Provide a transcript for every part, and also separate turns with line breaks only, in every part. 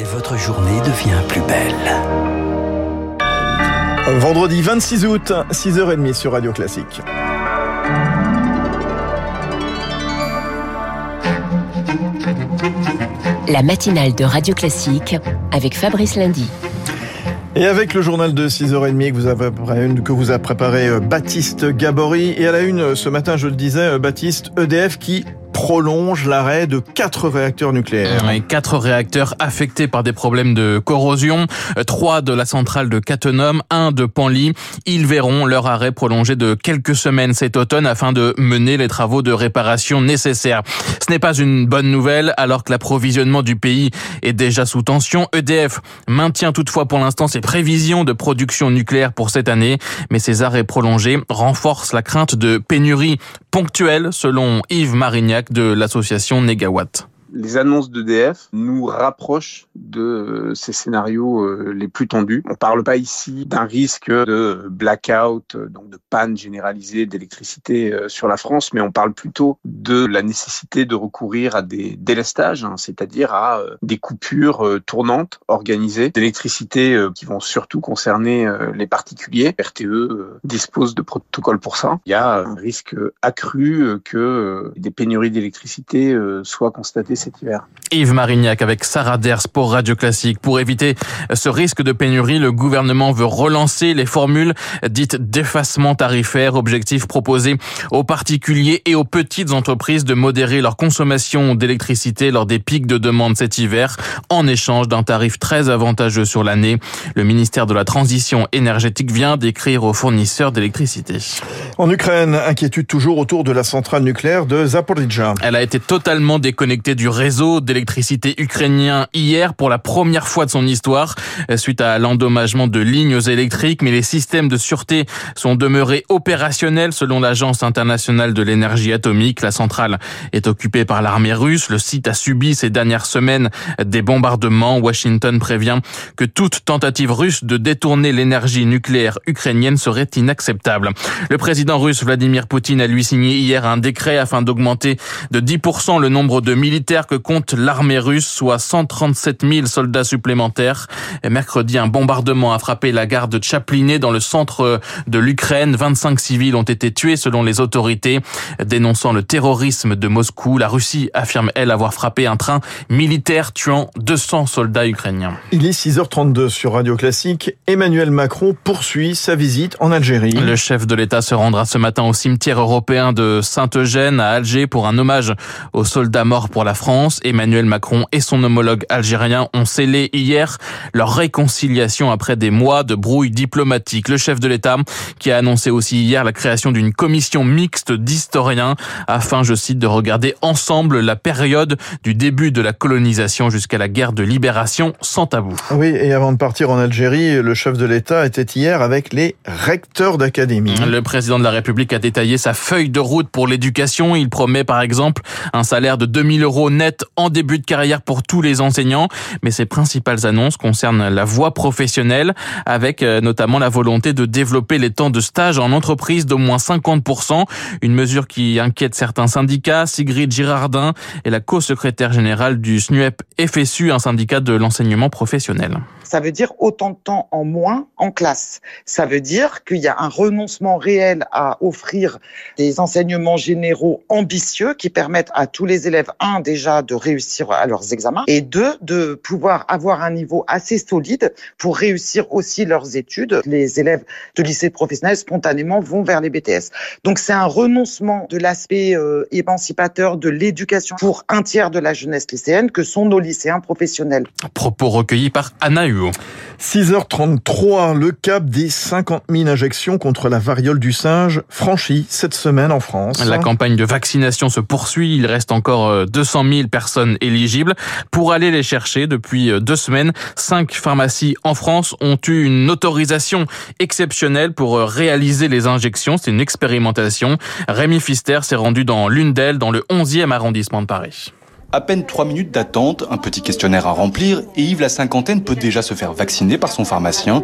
Et votre journée devient plus belle.
Vendredi 26 août, 6h30 sur Radio Classique.
La matinale de Radio Classique avec Fabrice Lundy.
Et avec le journal de 6h30 que vous, avez, que vous a préparé euh, Baptiste Gabory. Et à la une, ce matin, je le disais, euh, Baptiste, EDF qui prolonge l'arrêt de quatre réacteurs nucléaires.
Et quatre réacteurs affectés par des problèmes de corrosion, trois de la centrale de Cattenom, un de Panly. Ils verront leur arrêt prolongé de quelques semaines cet automne afin de mener les travaux de réparation nécessaires. Ce n'est pas une bonne nouvelle alors que l'approvisionnement du pays est déjà sous tension. EDF maintient toutefois pour l'instant ses prévisions de production nucléaire pour cette année, mais ces arrêts prolongés renforcent la crainte de pénurie ponctuelle selon Yves Marignac de l'association Negawatt
les annonces d'EDF nous rapprochent de euh, ces scénarios euh, les plus tendus. On parle pas ici d'un risque de blackout, euh, donc de panne généralisée d'électricité sur la France, mais on parle plutôt de la nécessité de recourir à des délestages, hein, c'est-à-dire à des coupures tournantes organisées d'électricité qui vont surtout concerner les particuliers. RTE dispose de protocoles pour ça. Il y a un risque accru que des pénuries d'électricité soient constatées cet hiver.
Yves Marignac avec Sarah Ders pour Radio Classique. Pour éviter ce risque de pénurie, le gouvernement veut relancer les formules dites d'effacement tarifaire. Objectif proposé aux particuliers et aux petites entreprises de modérer leur consommation d'électricité lors des pics de demande cet hiver en échange d'un tarif très avantageux sur l'année. Le ministère de la Transition énergétique vient d'écrire aux fournisseurs d'électricité.
En Ukraine, inquiétude toujours autour de la centrale nucléaire de Zaporizhzhia.
Elle a été totalement déconnectée du réseau d'électricité ukrainien hier pour la première fois de son histoire suite à l'endommagement de lignes électriques, mais les systèmes de sûreté sont demeurés opérationnels selon l'Agence internationale de l'énergie atomique. La centrale est occupée par l'armée russe. Le site a subi ces dernières semaines des bombardements. Washington prévient que toute tentative russe de détourner l'énergie nucléaire ukrainienne serait inacceptable. Le président russe Vladimir Poutine a lui signé hier un décret afin d'augmenter de 10% le nombre de militaires que compte l'armée russe, soit 137 000 soldats supplémentaires. Et mercredi, un bombardement a frappé la gare de Chapliné dans le centre de l'Ukraine. 25 civils ont été tués selon les autorités. Dénonçant le terrorisme de Moscou, la Russie affirme, elle, avoir frappé un train militaire tuant 200 soldats ukrainiens.
Il est 6h32 sur Radio Classique. Emmanuel Macron poursuit sa visite en Algérie.
Le chef de l'État se rendra ce matin au cimetière européen de Saint-Eugène à Alger pour un hommage aux soldats morts pour la France. Emmanuel Macron et son homologue algérien ont scellé hier leur réconciliation après des mois de brouille diplomatique. Le chef de l'État qui a annoncé aussi hier la création d'une commission mixte d'historiens afin, je cite, de regarder ensemble la période du début de la colonisation jusqu'à la guerre de libération sans tabou.
Oui, et avant de partir en Algérie, le chef de l'État était hier avec les recteurs d'académie.
Le président de la République a détaillé sa feuille de route pour l'éducation. Il promet par exemple un salaire de 2000 euros en début de carrière pour tous les enseignants, mais ses principales annonces concernent la voie professionnelle, avec euh, notamment la volonté de développer les temps de stage en entreprise d'au moins 50%, une mesure qui inquiète certains syndicats. Sigrid Girardin est la co-secrétaire générale du SNUEP FSU, un syndicat de l'enseignement professionnel
ça veut dire autant de temps en moins en classe. Ça veut dire qu'il y a un renoncement réel à offrir des enseignements généraux ambitieux qui permettent à tous les élèves, un, déjà de réussir à leurs examens et deux, de pouvoir avoir un niveau assez solide pour réussir aussi leurs études. Les élèves de lycée professionnel spontanément vont vers les BTS. Donc c'est un renoncement de l'aspect euh, émancipateur de l'éducation pour un tiers de la jeunesse lycéenne que sont nos lycéens professionnels.
Propos recueillis par Anna
6h33, le cap des 50 000 injections contre la variole du singe franchi cette semaine en France.
La campagne de vaccination se poursuit. Il reste encore 200 euh, 000 personnes éligibles. Pour aller les chercher, depuis euh, deux semaines, cinq pharmacies en France ont eu une autorisation exceptionnelle pour euh, réaliser les injections. C'est une expérimentation. Rémi Fister s'est rendu dans l'une d'elles, dans le 11e arrondissement de Paris.
À peine 3 minutes d'attente, un petit questionnaire à remplir et Yves la cinquantaine peut déjà se faire vacciner par son pharmacien.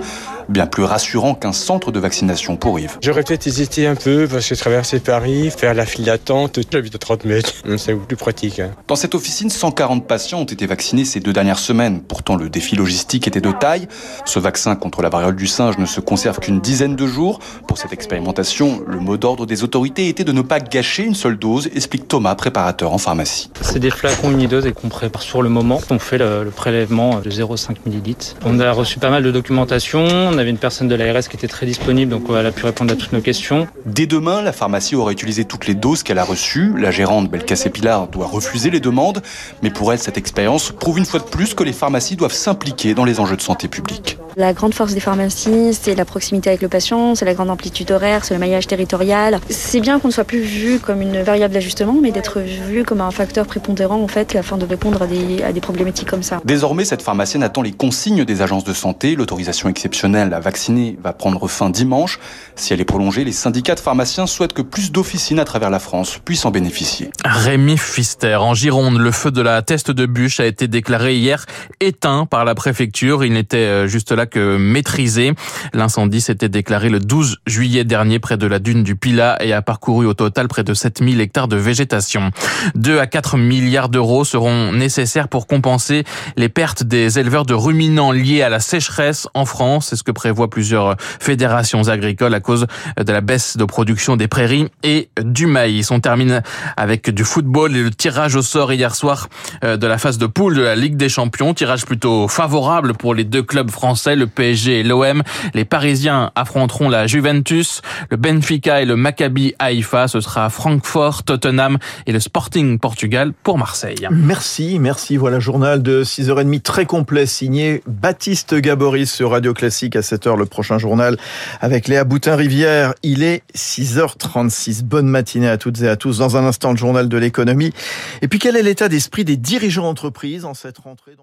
Bien plus rassurant qu'un centre de vaccination pour Yves.
J'aurais peut-être hésité un peu parce que traverser Paris, faire la file d'attente, j'habite à 30 mètres, c'est plus pratique. Hein.
Dans cette officine, 140 patients ont été vaccinés ces deux dernières semaines. Pourtant, le défi logistique était de taille. Ce vaccin contre la variole du singe ne se conserve qu'une dizaine de jours. Pour cette expérimentation, le mot d'ordre des autorités était de ne pas gâcher une seule dose, explique Thomas, préparateur en pharmacie.
C'est des flacons unidoses et qu'on prépare sur le moment. On fait le, prélèvement de 0,5 ml. On a reçu pas mal de documentation. On avait une personne de l'ARS qui était très disponible, donc elle a pu répondre à toutes nos questions.
Dès demain, la pharmacie aura utilisé toutes les doses qu'elle a reçues. La gérante Belkacé Pilar doit refuser les demandes, mais pour elle, cette expérience prouve une fois de plus que les pharmacies doivent s'impliquer dans les enjeux de santé publique.
La grande force des pharmacies, c'est la proximité avec le patient, c'est la grande amplitude horaire, c'est le maillage territorial. C'est bien qu'on ne soit plus vu comme une variable d'ajustement, mais d'être vu comme un facteur prépondérant en fait, afin de répondre à des, à des problématiques comme ça.
Désormais, cette pharmacienne attend les consignes des agences de santé. L'autorisation exceptionnelle à vacciner va prendre fin dimanche. Si elle est prolongée, les syndicats de pharmaciens souhaitent que plus d'officines à travers la France puissent en bénéficier.
Rémi Fister, en Gironde, le feu de la teste de bûche a été déclaré hier éteint par la préfecture. Il n'était euh, juste là maîtrisé. L'incendie s'était déclaré le 12 juillet dernier près de la dune du Pilat et a parcouru au total près de 7000 hectares de végétation. 2 à 4 milliards d'euros seront nécessaires pour compenser les pertes des éleveurs de ruminants liés à la sécheresse en France. C'est ce que prévoient plusieurs fédérations agricoles à cause de la baisse de production des prairies et du maïs. On termine avec du football et le tirage au sort hier soir euh, de la phase de poule de la Ligue des Champions. Tirage plutôt favorable pour les deux clubs français, le PSG et l'OM. Les Parisiens affronteront la Juventus, le Benfica et le Maccabi Haïfa. Ce sera Francfort, Tottenham et le Sporting Portugal pour Marseille.
Merci, merci. Voilà, journal de 6h30 très complet signé Baptiste Gaboris sur Radio Classique à 7h le prochain journal avec Léa Boutin-Rivière. Il est 6h36. Bonne matinée à toutes et à tous. Dans un instant, le journal de l'économie. Et puis, quel est l'état d'esprit des dirigeants d'entreprise en cette rentrée